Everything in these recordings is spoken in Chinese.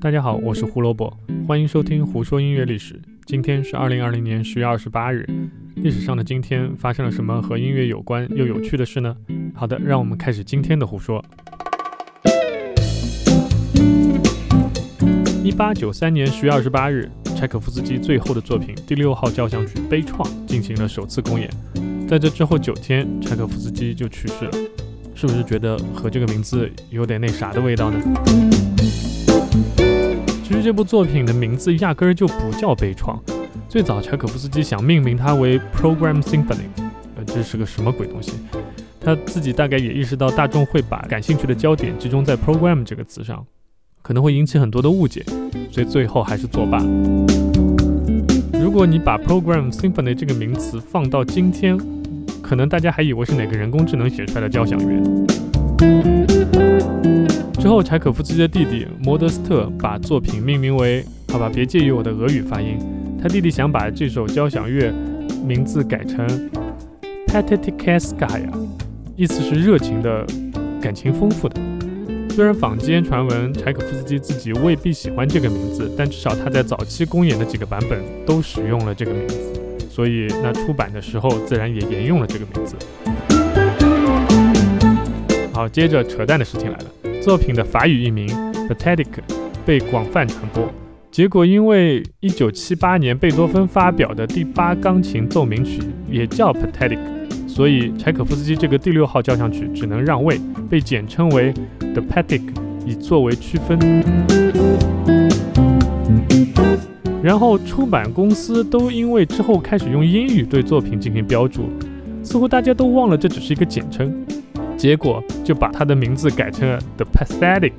大家好，我是胡萝卜，欢迎收听《胡说音乐历史》。今天是二零二零年十月二十八日，历史上的今天发生了什么和音乐有关又有趣的事呢？好的，让我们开始今天的胡说。一八九三年十月二十八日，柴可夫斯基最后的作品第六号交响曲《悲怆》进行了首次公演。在这之后九天，柴可夫斯基就去世了。是不是觉得和这个名字有点那啥的味道呢？这部作品的名字压根儿就不叫悲怆，最早柴可夫斯基想命名它为 Program Symphony，呃，这是个什么鬼东西？他自己大概也意识到大众会把感兴趣的焦点集中在 Program 这个词上，可能会引起很多的误解，所以最后还是作罢。如果你把 Program Symphony 这个名词放到今天，可能大家还以为是哪个人工智能写出来的交响乐。之后，柴可夫斯基的弟弟摩德斯特把作品命名为……好吧，别介意我的俄语发音。他弟弟想把这首交响乐名字改成 Patetikaskaya，意思是热情的、感情丰富的。虽然坊间传闻柴可夫斯基自己未必喜欢这个名字，但至少他在早期公演的几个版本都使用了这个名字，所以那出版的时候自然也沿用了这个名字。好，接着扯淡的事情来了。作品的法语译名 Pathetic 被广泛传播，结果因为1978年贝多芬发表的第八钢琴奏鸣曲也叫 Pathetic，所以柴可夫斯基这个第六号交响曲只能让位，被简称为 The Pathetic，以作为区分。然后出版公司都因为之后开始用英语对作品进行标注，似乎大家都忘了这只是一个简称。结果就把它的名字改成了 The Pathetic，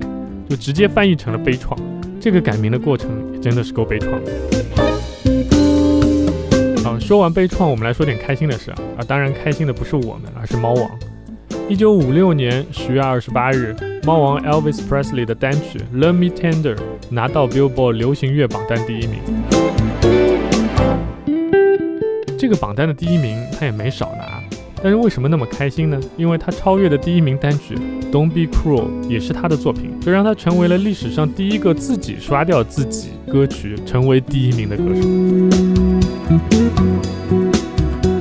就直接翻译成了悲怆。这个改名的过程也真的是够悲怆的。好，说完悲怆，我们来说点开心的事啊！当然开心的不是我们，而是猫王。一九五六年十月二十八日，猫王 Elvis Presley 的单曲《Love Me Tender》拿到 Billboard 流行乐榜单第一名。这个榜单的第一名他也没少拿。但是为什么那么开心呢？因为他超越的第一名单曲《Don't Be Cruel》也是他的作品，这让他成为了历史上第一个自己刷掉自己歌曲成为第一名的歌手。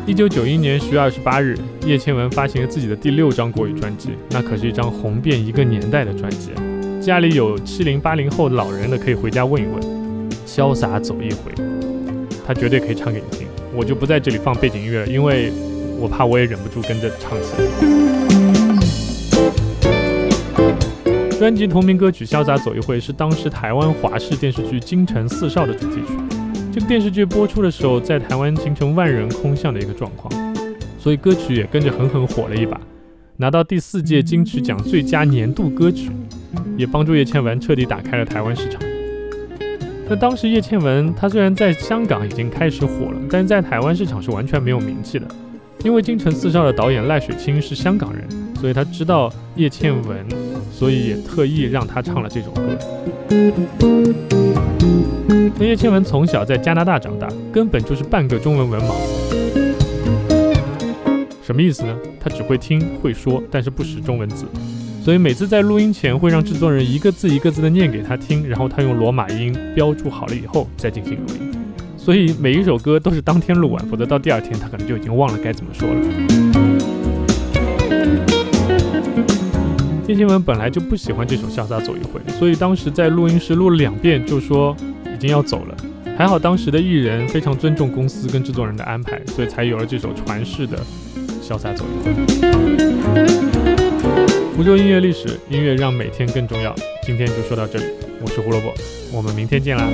一九九一年十月二十八日，叶倩文发行了自己的第六张国语专辑，那可是一张红遍一个年代的专辑。家里有七零八零后老人的可以回家问一问，《潇洒走一回》，他绝对可以唱给你听。我就不在这里放背景音乐了，因为。我怕我也忍不住跟着唱起来。专辑同名歌曲《潇洒走一回》是当时台湾华视电视剧《京城四少》的主题曲。这个电视剧播出的时候，在台湾形成万人空巷的一个状况，所以歌曲也跟着狠狠火了一把，拿到第四届金曲奖最佳年度歌曲，也帮助叶倩文彻底打开了台湾市场。那当时叶倩文她虽然在香港已经开始火了，但是在台湾市场是完全没有名气的。因为《京城四少》的导演赖水清是香港人，所以他知道叶倩文，所以也特意让他唱了这首歌。那叶倩文从小在加拿大长大，根本就是半个中文文盲。什么意思呢？他只会听会说，但是不识中文字，所以每次在录音前会让制作人一个字一个字的念给他听，然后他用罗马音标注好了以后再进行录音。所以每一首歌都是当天录完，否则到第二天他可能就已经忘了该怎么说了。叶倩文本来就不喜欢这首《潇洒走一回》，所以当时在录音室录了两遍，就说已经要走了。还好当时的艺人非常尊重公司跟制作人的安排，所以才有了这首传世的《潇洒走一回》。福州音乐历史，音乐让每天更重要。今天就说到这里，我是胡萝卜，我们明天见啦。